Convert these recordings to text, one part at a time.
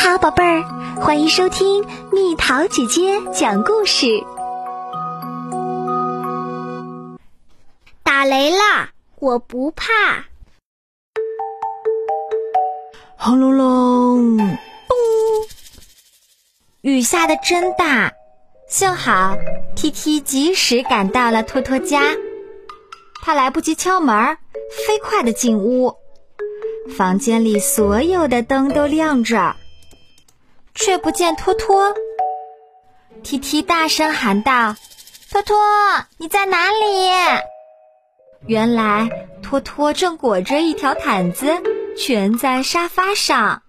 好，宝贝儿，欢迎收听蜜桃姐姐讲故事。打雷了，我不怕。轰隆隆，咚！雨下的真大，幸好 T T 及时赶到了托托家。他来不及敲门，飞快的进屋。房间里所有的灯都亮着。却不见托托。提提大声喊道：“托托，你在哪里？”原来托托正裹着一条毯子，蜷在沙发上。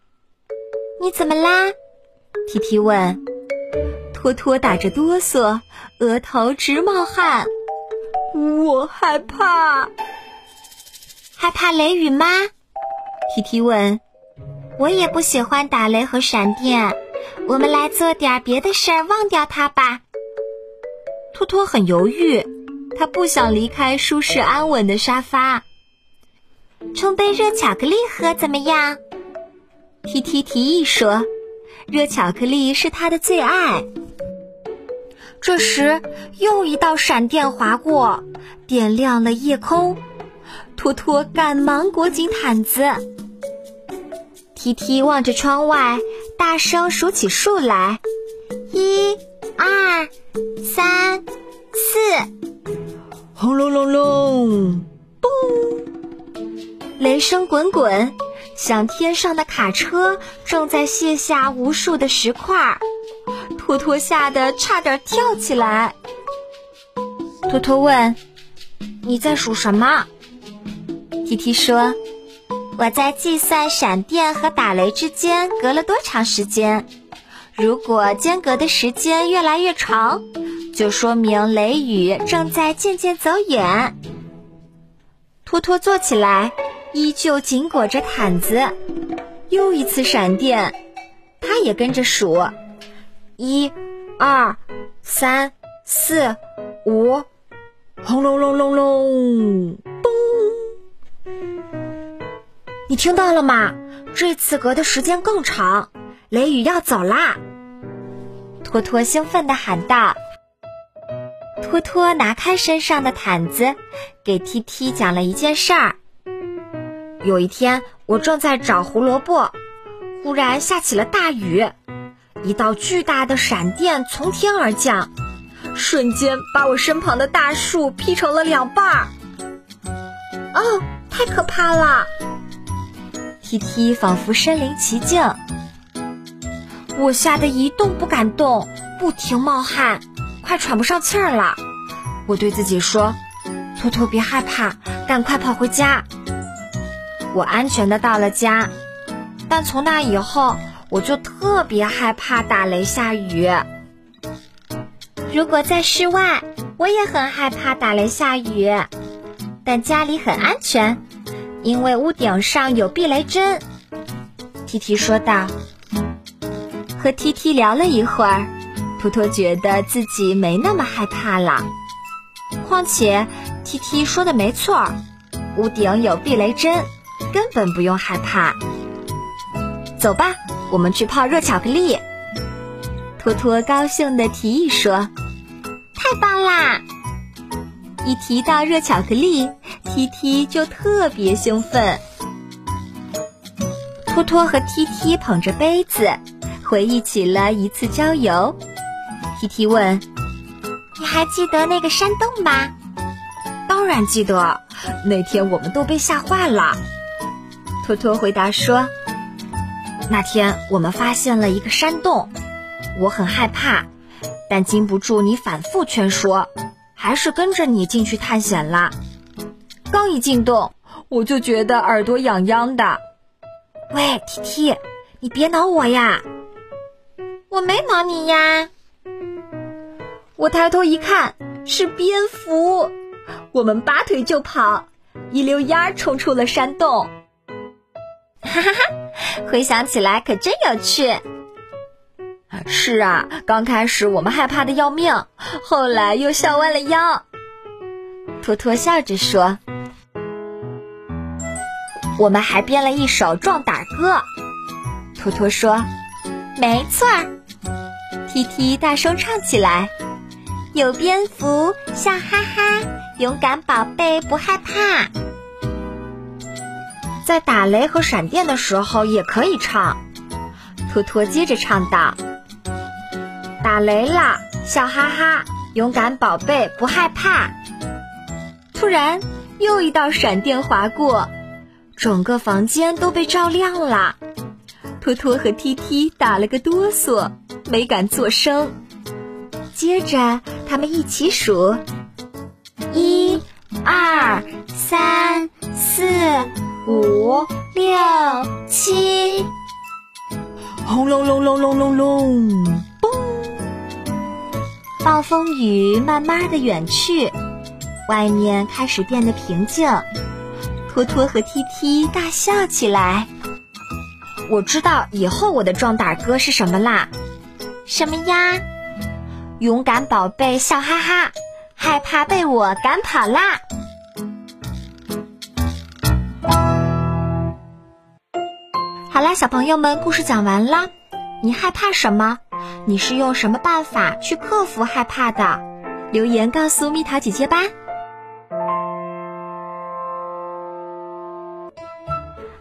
你怎么啦提提问。托托打着哆嗦，额头直冒汗。我害怕。害怕雷雨吗提提问。我也不喜欢打雷和闪电，我们来做点别的事儿，忘掉它吧。托托很犹豫，他不想离开舒适安稳的沙发。冲杯热巧克力喝怎么样？T T 提议说，热巧克力是他的最爱。这时，又一道闪电划过，点亮了夜空。托托赶忙裹紧毯子。T T 望着窗外，大声数起数来：一、二、三、四。轰隆隆隆，咚！雷声滚滚，像天上的卡车正在卸下无数的石块。托托吓得差点跳起来。托托问：“你在数什么？”T T 说。我在计算闪电和打雷之间隔了多长时间。如果间隔的时间越来越长，就说明雷雨正在渐渐走远。托托坐起来，依旧紧裹着毯子。又一次闪电，他也跟着数：一、二、三、四、五，轰隆隆隆隆。你听到了吗？这次隔的时间更长，雷雨要走啦！托托兴奋地喊道。托托拿开身上的毯子，给 T T 讲了一件事儿。有一天，我正在找胡萝卜，忽然下起了大雨，一道巨大的闪电从天而降，瞬间把我身旁的大树劈成了两半儿。哦，太可怕了！T T 仿佛身临其境，我吓得一动不敢动，不停冒汗，快喘不上气儿了。我对自己说：“托托，别害怕，赶快跑回家。”我安全的到了家，但从那以后，我就特别害怕打雷下雨。如果在室外，我也很害怕打雷下雨，但家里很安全。因为屋顶上有避雷针，T T 说道。和 T T 聊了一会儿，托托觉得自己没那么害怕了。况且 T T 说的没错，屋顶有避雷针，根本不用害怕。走吧，我们去泡热巧克力。托托高兴的提议说：“太棒啦！”一提到热巧克力。T T 就特别兴奋。托托和 T T 捧着杯子，回忆起了一次郊游。T T 问：“你还记得那个山洞吗？”“当然记得，那天我们都被吓坏了。”托托回答说：“那天我们发现了一个山洞，我很害怕，但经不住你反复劝说，还是跟着你进去探险了。”刚一进洞，我就觉得耳朵痒痒的。喂，T T，你别挠我呀！我没挠你呀。我抬头一看，是蝙蝠。我们拔腿就跑，一溜烟儿冲出了山洞。哈哈哈，回想起来可真有趣。是啊，刚开始我们害怕的要命，后来又笑弯了腰。托托笑着说。我们还编了一首壮胆歌。托托说：“没错儿。T T 大声唱起来：“有蝙蝠，笑哈哈，勇敢宝贝不害怕。”在打雷和闪电的时候也可以唱。托托接着唱道：“打雷了，笑哈哈，勇敢宝贝不害怕。”突然，又一道闪电划过，整个房间都被照亮了。托托和 T T 打了个哆嗦。没敢作声。接着，他们一起数：一、二、三、四、五、六、七。轰隆隆隆隆隆隆！嘣！暴风雨慢慢的远去，外面开始变得平静。托托和 T T 大笑起来。我知道以后我的壮胆歌是什么啦。什么呀？勇敢宝贝笑哈哈，害怕被我赶跑啦！好啦，小朋友们，故事讲完啦。你害怕什么？你是用什么办法去克服害怕的？留言告诉蜜桃姐姐吧。